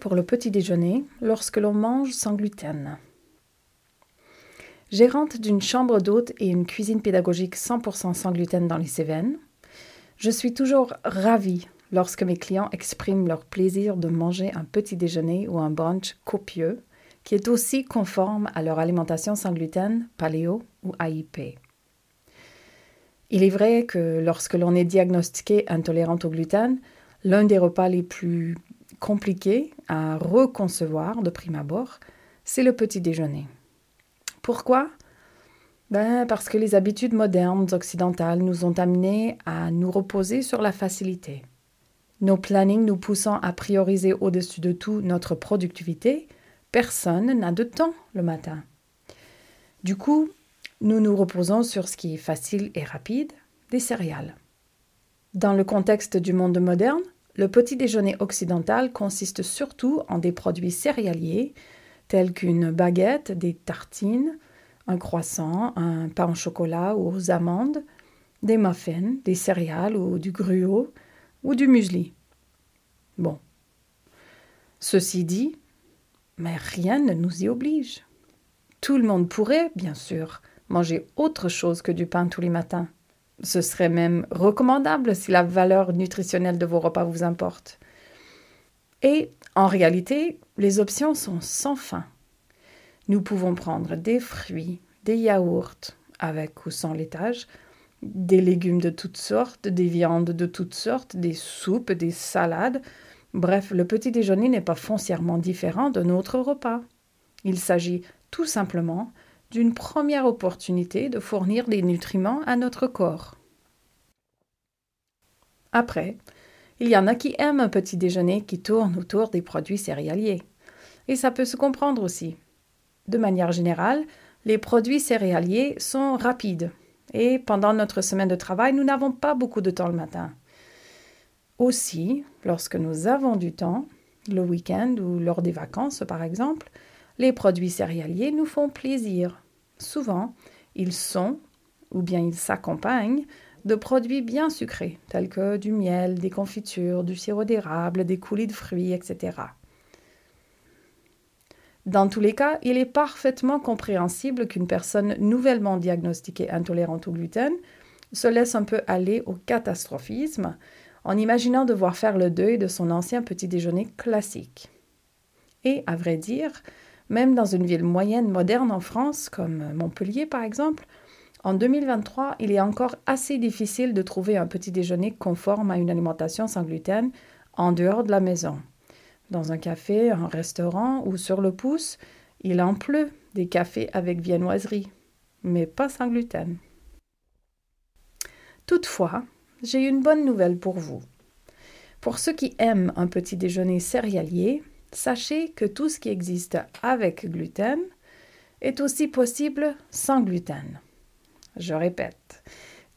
Pour le petit déjeuner lorsque l'on mange sans gluten Gérante d'une chambre d'hôte et une cuisine pédagogique 100% sans gluten dans les Cévennes, je suis toujours ravie lorsque mes clients expriment leur plaisir de manger un petit déjeuner ou un brunch copieux qui est aussi conforme à leur alimentation sans gluten, paléo ou AIP. Il est vrai que lorsque l'on est diagnostiqué intolérant au gluten, l'un des repas les plus compliqué à reconcevoir de prime abord, c'est le petit déjeuner. Pourquoi? Ben, Parce que les habitudes modernes occidentales nous ont amenés à nous reposer sur la facilité. Nos plannings nous poussant à prioriser au-dessus de tout notre productivité, personne n'a de temps le matin. Du coup, nous nous reposons sur ce qui est facile et rapide, des céréales. Dans le contexte du monde moderne, le petit déjeuner occidental consiste surtout en des produits céréaliers tels qu'une baguette, des tartines, un croissant, un pain au chocolat ou aux amandes, des muffins, des céréales ou du gruau ou du muesli. Bon. Ceci dit, mais rien ne nous y oblige. Tout le monde pourrait, bien sûr, manger autre chose que du pain tous les matins. Ce serait même recommandable si la valeur nutritionnelle de vos repas vous importe. Et en réalité, les options sont sans fin. Nous pouvons prendre des fruits, des yaourts, avec ou sans laitage, des légumes de toutes sortes, des viandes de toutes sortes, des soupes, des salades. Bref, le petit déjeuner n'est pas foncièrement différent de notre repas. Il s'agit tout simplement d'une première opportunité de fournir des nutriments à notre corps. Après, il y en a qui aiment un petit déjeuner qui tourne autour des produits céréaliers. Et ça peut se comprendre aussi. De manière générale, les produits céréaliers sont rapides. Et pendant notre semaine de travail, nous n'avons pas beaucoup de temps le matin. Aussi, lorsque nous avons du temps, le week-end ou lors des vacances par exemple, les produits céréaliers nous font plaisir. Souvent, ils sont, ou bien ils s'accompagnent, de produits bien sucrés, tels que du miel, des confitures, du sirop d'érable, des coulis de fruits, etc. Dans tous les cas, il est parfaitement compréhensible qu'une personne nouvellement diagnostiquée intolérante au gluten se laisse un peu aller au catastrophisme en imaginant devoir faire le deuil de son ancien petit déjeuner classique. Et, à vrai dire, même dans une ville moyenne moderne en France, comme Montpellier par exemple, en 2023, il est encore assez difficile de trouver un petit déjeuner conforme à une alimentation sans gluten en dehors de la maison. Dans un café, un restaurant ou sur le pouce, il en pleut des cafés avec viennoiserie, mais pas sans gluten. Toutefois, j'ai une bonne nouvelle pour vous. Pour ceux qui aiment un petit déjeuner céréalier, sachez que tout ce qui existe avec gluten est aussi possible sans gluten. Je répète,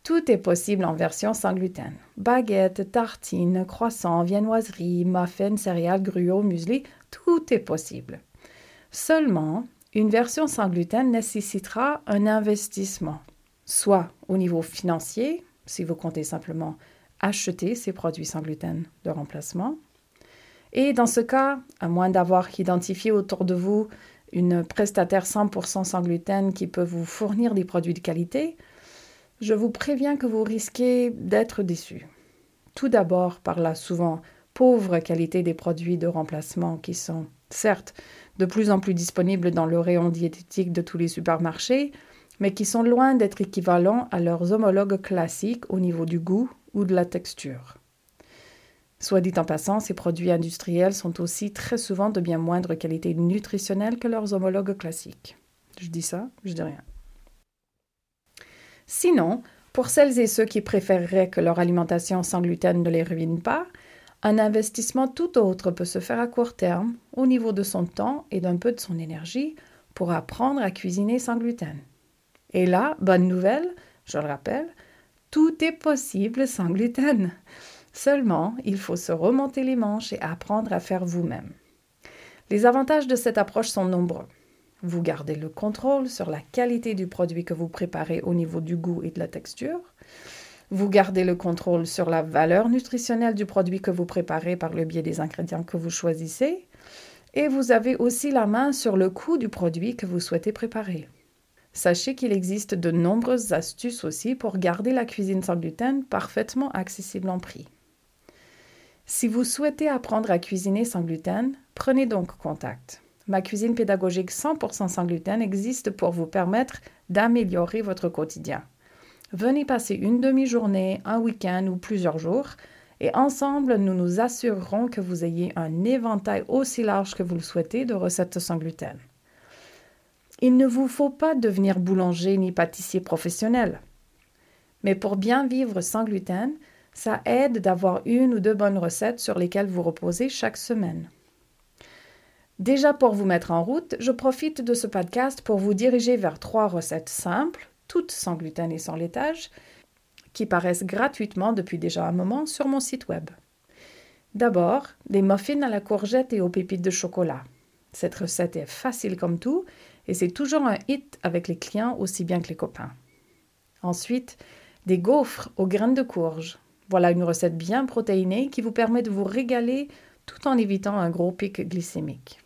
tout est possible en version sans gluten. Baguette, tartine, croissant, viennoiserie, muffin, céréales, gruau, muesli, tout est possible. Seulement, une version sans gluten nécessitera un investissement, soit au niveau financier, si vous comptez simplement acheter ces produits sans gluten de remplacement, et dans ce cas, à moins d'avoir identifié autour de vous une prestataire 100% sans gluten qui peut vous fournir des produits de qualité, je vous préviens que vous risquez d'être déçu. Tout d'abord par la souvent pauvre qualité des produits de remplacement qui sont certes de plus en plus disponibles dans le rayon diététique de tous les supermarchés, mais qui sont loin d'être équivalents à leurs homologues classiques au niveau du goût ou de la texture. Soit dit en passant, ces produits industriels sont aussi très souvent de bien moindre qualité nutritionnelle que leurs homologues classiques. Je dis ça, je dis rien. Sinon, pour celles et ceux qui préféreraient que leur alimentation sans gluten ne les ruine pas, un investissement tout autre peut se faire à court terme, au niveau de son temps et d'un peu de son énergie, pour apprendre à cuisiner sans gluten. Et là, bonne nouvelle, je le rappelle, tout est possible sans gluten. Seulement, il faut se remonter les manches et apprendre à faire vous-même. Les avantages de cette approche sont nombreux. Vous gardez le contrôle sur la qualité du produit que vous préparez au niveau du goût et de la texture. Vous gardez le contrôle sur la valeur nutritionnelle du produit que vous préparez par le biais des ingrédients que vous choisissez. Et vous avez aussi la main sur le coût du produit que vous souhaitez préparer. Sachez qu'il existe de nombreuses astuces aussi pour garder la cuisine sans gluten parfaitement accessible en prix. Si vous souhaitez apprendre à cuisiner sans gluten, prenez donc contact. Ma cuisine pédagogique 100% sans gluten existe pour vous permettre d'améliorer votre quotidien. Venez passer une demi-journée, un week-end ou plusieurs jours et ensemble, nous nous assurerons que vous ayez un éventail aussi large que vous le souhaitez de recettes sans gluten. Il ne vous faut pas devenir boulanger ni pâtissier professionnel. Mais pour bien vivre sans gluten, ça aide d'avoir une ou deux bonnes recettes sur lesquelles vous reposez chaque semaine. Déjà pour vous mettre en route, je profite de ce podcast pour vous diriger vers trois recettes simples toutes sans gluten et sans laitage, qui paraissent gratuitement depuis déjà un moment sur mon site web. D'abord, des muffins à la courgette et aux pépites de chocolat. Cette recette est facile comme tout et c'est toujours un hit avec les clients aussi bien que les copains. Ensuite, des gaufres aux graines de courge. Voilà une recette bien protéinée qui vous permet de vous régaler tout en évitant un gros pic glycémique.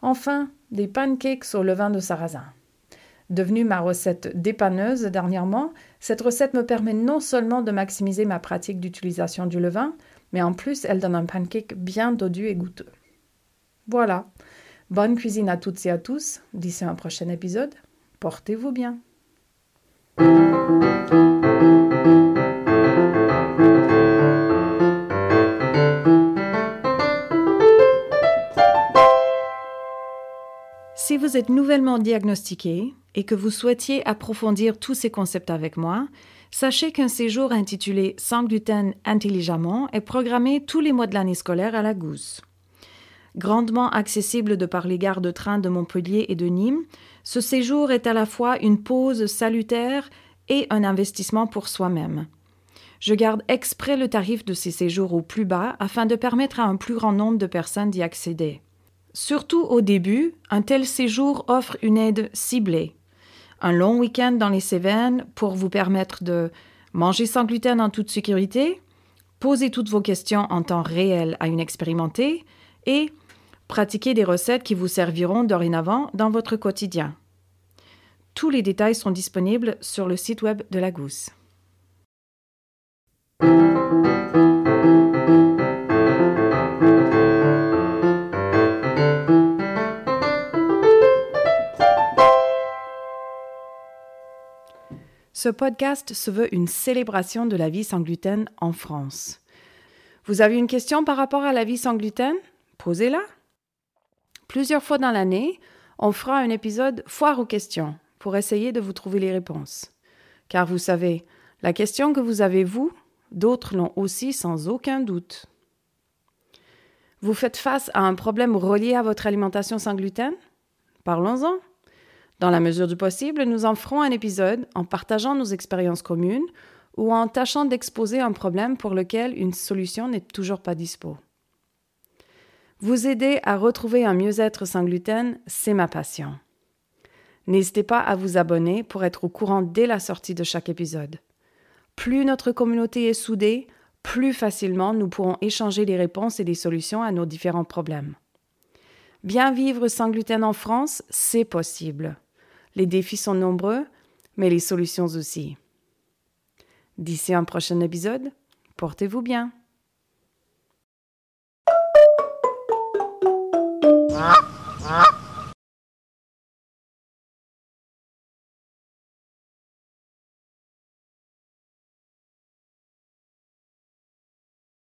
Enfin, des pancakes au levain de sarrasin. Devenue ma recette dépanneuse dernièrement, cette recette me permet non seulement de maximiser ma pratique d'utilisation du levain, mais en plus elle donne un pancake bien dodu et goûteux. Voilà. Bonne cuisine à toutes et à tous. D'ici un prochain épisode, portez-vous bien. Êtes nouvellement diagnostiqué, et que vous souhaitiez approfondir tous ces concepts avec moi, sachez qu'un séjour intitulé Sans gluten intelligemment est programmé tous les mois de l'année scolaire à la Gousse. Grandement accessible de par les gares de train de Montpellier et de Nîmes, ce séjour est à la fois une pause salutaire et un investissement pour soi-même. Je garde exprès le tarif de ces séjours au plus bas afin de permettre à un plus grand nombre de personnes d'y accéder. Surtout au début, un tel séjour offre une aide ciblée, un long week-end dans les Cévennes pour vous permettre de manger sans gluten en toute sécurité, poser toutes vos questions en temps réel à une expérimentée et pratiquer des recettes qui vous serviront dorénavant dans votre quotidien. Tous les détails sont disponibles sur le site web de la Gousse. Ce podcast se veut une célébration de la vie sans gluten en France. Vous avez une question par rapport à la vie sans gluten? Posez-la. Plusieurs fois dans l'année, on fera un épisode foire aux questions pour essayer de vous trouver les réponses. Car vous savez, la question que vous avez vous, d'autres l'ont aussi sans aucun doute. Vous faites face à un problème relié à votre alimentation sans gluten? Parlons-en. Dans la mesure du possible, nous en ferons un épisode en partageant nos expériences communes ou en tâchant d'exposer un problème pour lequel une solution n'est toujours pas dispo. Vous aider à retrouver un mieux-être sans gluten, c'est ma passion. N'hésitez pas à vous abonner pour être au courant dès la sortie de chaque épisode. Plus notre communauté est soudée, plus facilement nous pourrons échanger les réponses et les solutions à nos différents problèmes. Bien vivre sans gluten en France, c'est possible. Les défis sont nombreux, mais les solutions aussi. D'ici un prochain épisode, portez-vous bien.